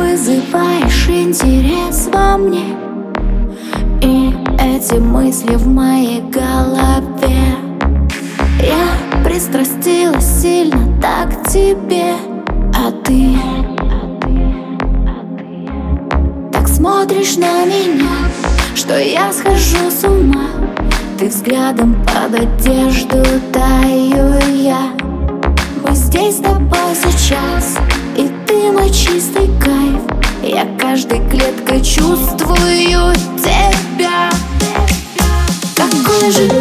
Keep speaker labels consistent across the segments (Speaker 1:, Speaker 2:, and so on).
Speaker 1: вызываешь интерес во мне. И эти мысли в моей голове. Я пристрастилась сильно так к тебе. А ты? Так смотришь на меня Что я схожу с ума. Ты взглядом под одежду таю я. Мы здесь с тобой сейчас И ты мой чистый кайф чувствую тебя. Какой же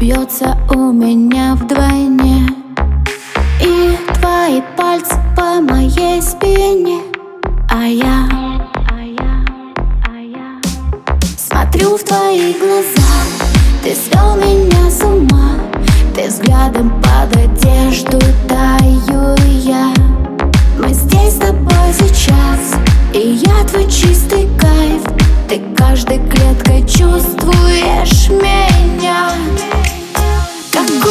Speaker 1: бьется у меня вдвойне. И твои пальцы по моей спине. А я, а я, а я Смотрю в твои глаза. Ты свел меня с ума. Ты взглядом под одежду таю я. Мы здесь с тобой сейчас. И я твой чистый кайф. Ты каждой клеткой чувствуешь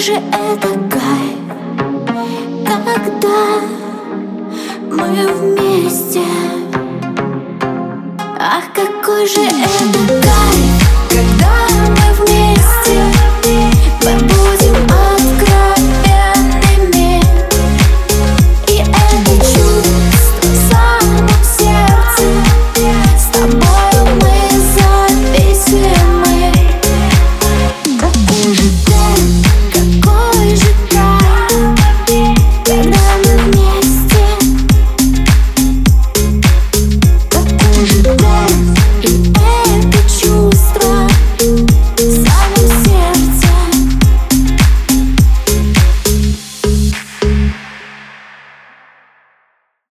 Speaker 1: же это кайф, когда мы вместе? Ах, какой же это кайф,